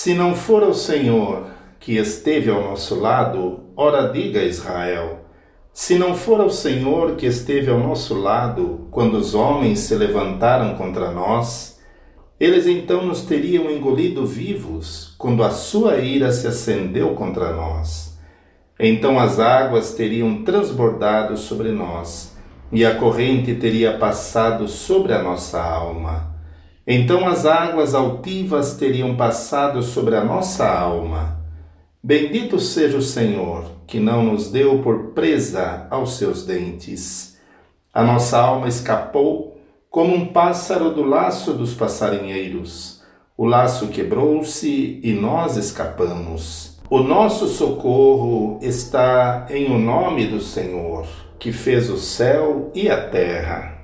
Se não for o Senhor que esteve ao nosso lado, ora diga Israel. Se não for o Senhor que esteve ao nosso lado quando os homens se levantaram contra nós, eles então nos teriam engolido vivos quando a sua ira se acendeu contra nós. Então as águas teriam transbordado sobre nós e a corrente teria passado sobre a nossa alma. Então as águas altivas teriam passado sobre a nossa alma. Bendito seja o Senhor, que não nos deu por presa aos seus dentes. A nossa alma escapou como um pássaro do laço dos passarinheiros. O laço quebrou-se e nós escapamos. O nosso socorro está em o nome do Senhor, que fez o céu e a terra.